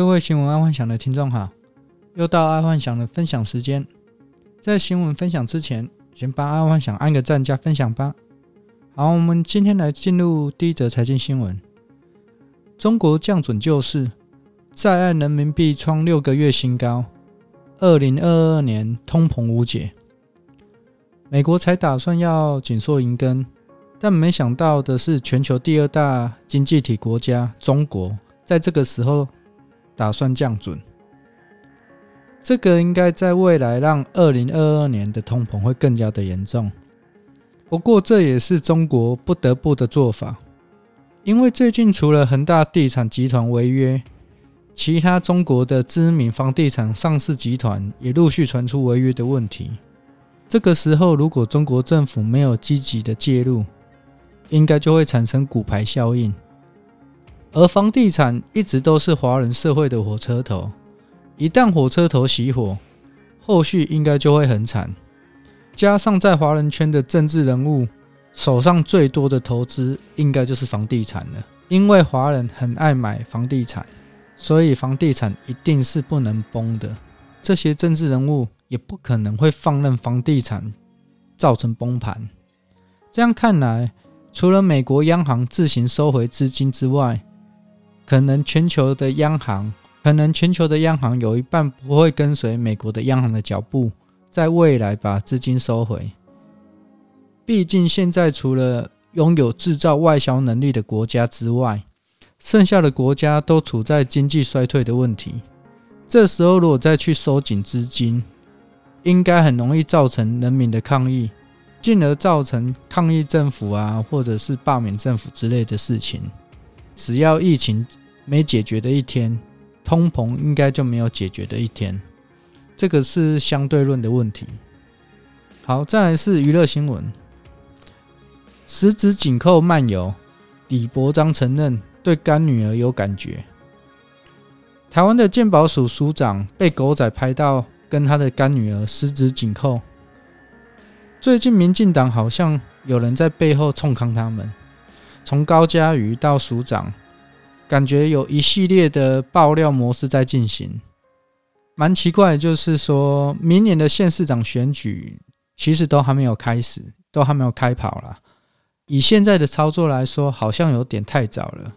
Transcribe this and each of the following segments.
各位新闻爱幻想的听众好，又到爱幻想的分享时间。在新闻分享之前，先帮爱幻想按个赞加分享吧。好，我们今天来进入第一则财经新闻：中国降准救市，在岸人民币创六个月新高，二零二二年通膨无解。美国才打算要紧缩银根，但没想到的是，全球第二大经济体国家中国，在这个时候打算降准。这个应该在未来让二零二二年的通膨会更加的严重。不过，这也是中国不得不的做法，因为最近除了恒大地产集团违约，其他中国的知名房地产上市集团也陆续传出违约的问题。这个时候，如果中国政府没有积极的介入，应该就会产生骨牌效应。而房地产一直都是华人社会的火车头，一旦火车头熄火，后续应该就会很惨。加上在华人圈的政治人物手上最多的投资，应该就是房地产了。因为华人很爱买房地产，所以房地产一定是不能崩的。这些政治人物。也不可能会放任房地产造成崩盘。这样看来，除了美国央行自行收回资金之外，可能全球的央行，可能全球的央行有一半不会跟随美国的央行的脚步，在未来把资金收回。毕竟现在除了拥有制造外销能力的国家之外，剩下的国家都处在经济衰退的问题。这时候如果再去收紧资金，应该很容易造成人民的抗议，进而造成抗议政府啊，或者是罢免政府之类的事情。只要疫情没解决的一天，通膨应该就没有解决的一天。这个是相对论的问题。好，再来是娱乐新闻：十指紧扣漫游，李伯璋承认对干女儿有感觉。台湾的鉴宝署署长被狗仔拍到。跟他的干女儿十指紧扣。最近民进党好像有人在背后冲康他们，从高嘉瑜到署长，感觉有一系列的爆料模式在进行。蛮奇怪，就是说明年的县市长选举其实都还没有开始，都还没有开跑了。以现在的操作来说，好像有点太早了。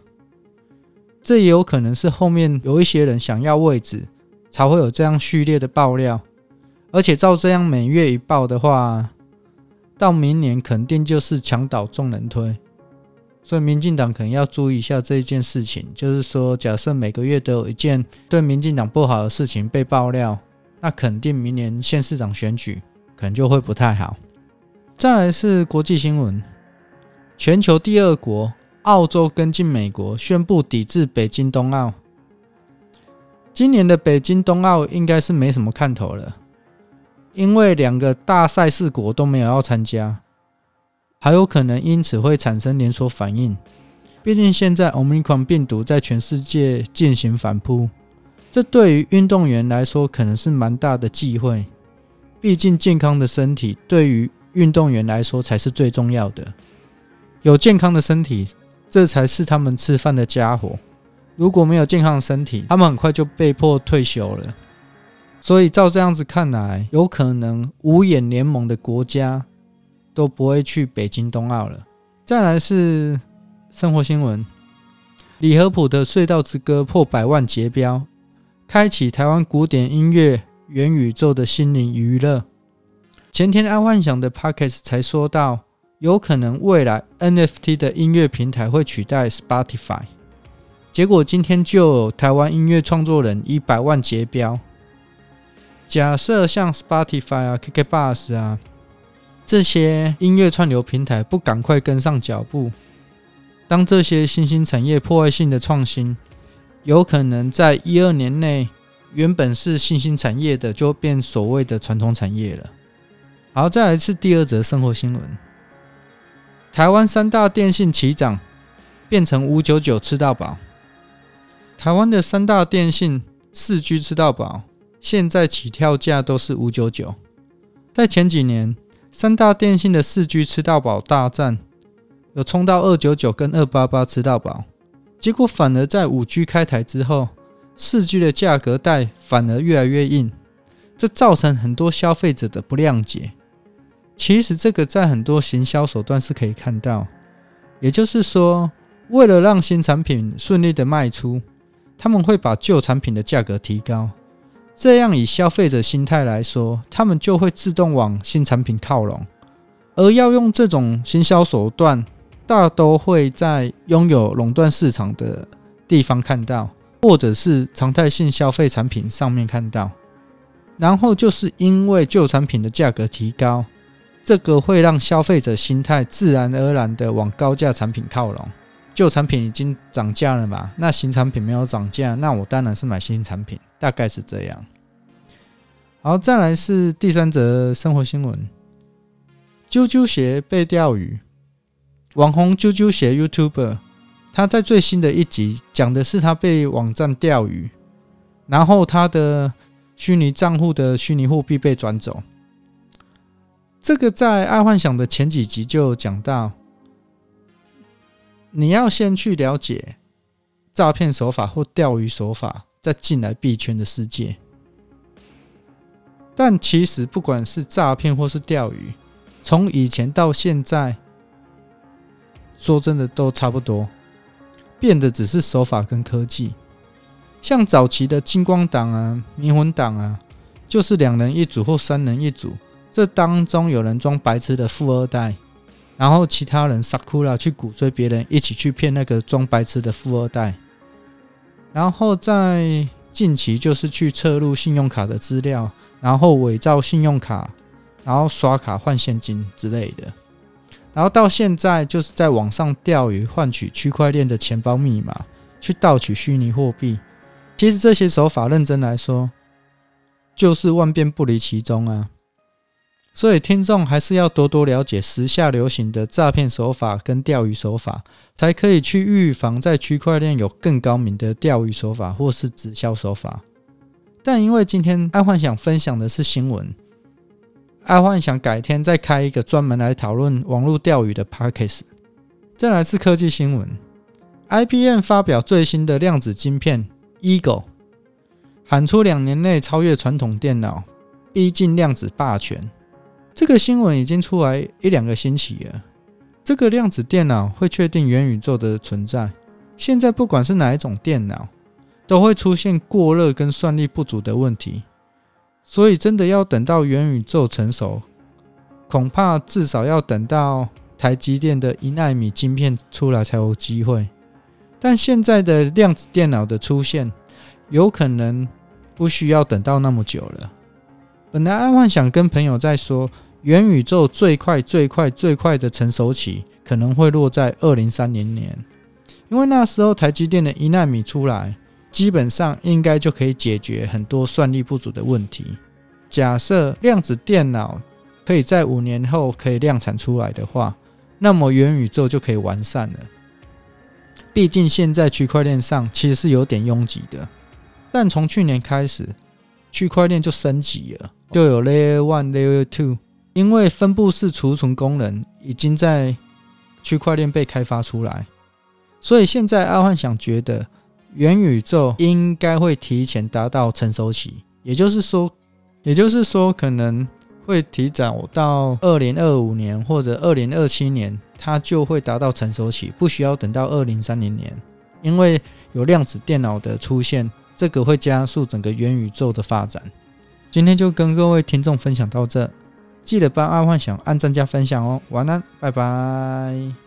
这也有可能是后面有一些人想要位置。才会有这样序列的爆料，而且照这样每月一爆的话，到明年肯定就是墙倒众人推，所以民进党可能要注意一下这一件事情。就是说，假设每个月都有一件对民进党不好的事情被爆料，那肯定明年县市长选举可能就会不太好。再来是国际新闻，全球第二国澳洲跟进美国宣布抵制北京冬奥。今年的北京冬奥应该是没什么看头了，因为两个大赛事国都没有要参加，还有可能因此会产生连锁反应。毕竟现在 Omicron 病毒在全世界进行反扑，这对于运动员来说可能是蛮大的忌讳。毕竟健康的身体对于运动员来说才是最重要的，有健康的身体，这才是他们吃饭的家伙。如果没有健康的身体，他们很快就被迫退休了。所以照这样子看来，有可能五眼联盟的国家都不会去北京冬奥了。再来是生活新闻：李合谱的《隧道之歌》破百万节标，开启台湾古典音乐元宇宙的心灵娱乐。前天爱幻想的 Podcast 才说到，有可能未来 NFT 的音乐平台会取代 Spotify。结果今天就有台湾音乐创作人以百万结标。假设像 Spotify 啊、KKBOX 啊这些音乐串流平台不赶快跟上脚步，当这些新兴产业破坏性的创新，有可能在一二年内，原本是新兴产业的就变所谓的传统产业了。好，再来一次第二则生活新闻：台湾三大电信齐涨，变成五九九吃到饱。台湾的三大电信四 G 吃到饱，现在起跳价都是五九九。在前几年，三大电信的四 G 吃到饱大战，有冲到二九九跟二八八吃到饱。结果反而在五 G 开台之后，四 G 的价格带反而越来越硬，这造成很多消费者的不谅解。其实这个在很多行销手段是可以看到，也就是说，为了让新产品顺利的卖出，他们会把旧产品的价格提高，这样以消费者心态来说，他们就会自动往新产品靠拢。而要用这种行销手段，大都会在拥有垄断市场的地方看到，或者是常态性消费产品上面看到。然后就是因为旧产品的价格提高，这个会让消费者心态自然而然的往高价产品靠拢。旧产品已经涨价了嘛，那新产品没有涨价，那我当然是买新产品，大概是这样。好，再来是第三则生活新闻。啾啾鞋被钓鱼，网红啾啾鞋 YouTuber，他在最新的一集讲的是他被网站钓鱼，然后他的虚拟账户的虚拟货币被转走。这个在爱幻想的前几集就讲到，你要先去了解诈骗手法或钓鱼手法，再进来币圈的世界。但其实不管是诈骗或是钓鱼，从以前到现在，说真的都差不多，变的只是手法跟科技。像早期的金光党啊、迷魂党啊，就是两人一组或三人一组，这当中有人装白痴的富二代，然后其他人傻哭了去鼓吹别人一起去骗那个装白痴的富二代。然后在近期就是去侧录信用卡的资料，然后伪造信用卡。然后刷卡换现金之类的，然后到现在就是在网上钓鱼，换取区块链的钱包密码，去盗取虚拟货币。其实这些手法认真来说，就是万变不离其宗啊。所以听众还是要多多了解时下流行的诈骗手法跟钓鱼手法，才可以去预防在区块链有更高明的钓鱼手法或是直销手法。但因为今天爱幻想分享的是新闻。爱幻想改天再开一个专门来讨论网络钓鱼的 podcast。再来是科技新闻，IBM 发表最新的量子晶片 Eagle，喊出两年内超越传统电脑，逼近量子霸权。这个新闻已经出来一两个星期了。这个量子电脑会确定元宇宙的存在。现在不管是哪一种电脑，都会出现过热跟算力不足的问题。所以，真的要等到元宇宙成熟，恐怕至少要等到台积电的一纳米晶片出来才有机会。但现在的量子电脑的出现，有可能不需要等到那么久了。本来爱幻想跟朋友在说，元宇宙最快、最快、最快的成熟期可能会落在二零三零年，因为那时候台积电的一纳米出来。基本上应该就可以解决很多算力不足的问题。假设量子电脑可以在五年后可以量产出来的话，那么元宇宙就可以完善了。毕竟现在区块链上其实是有点拥挤的，但从去年开始，区块链就升级了，就有 Layer One、Layer Two，因为分布式储存功能已经在区块链被开发出来，所以现在阿幻想觉得。元宇宙应该会提前达到成熟期，也就是说，也就是说可能会提早到二零二五年或者二零二七年，它就会达到成熟期，不需要等到二零三零年，因为有量子电脑的出现，这个会加速整个元宇宙的发展。今天就跟各位听众分享到这，记得帮阿幻想按赞加分享哦，晚安，拜拜。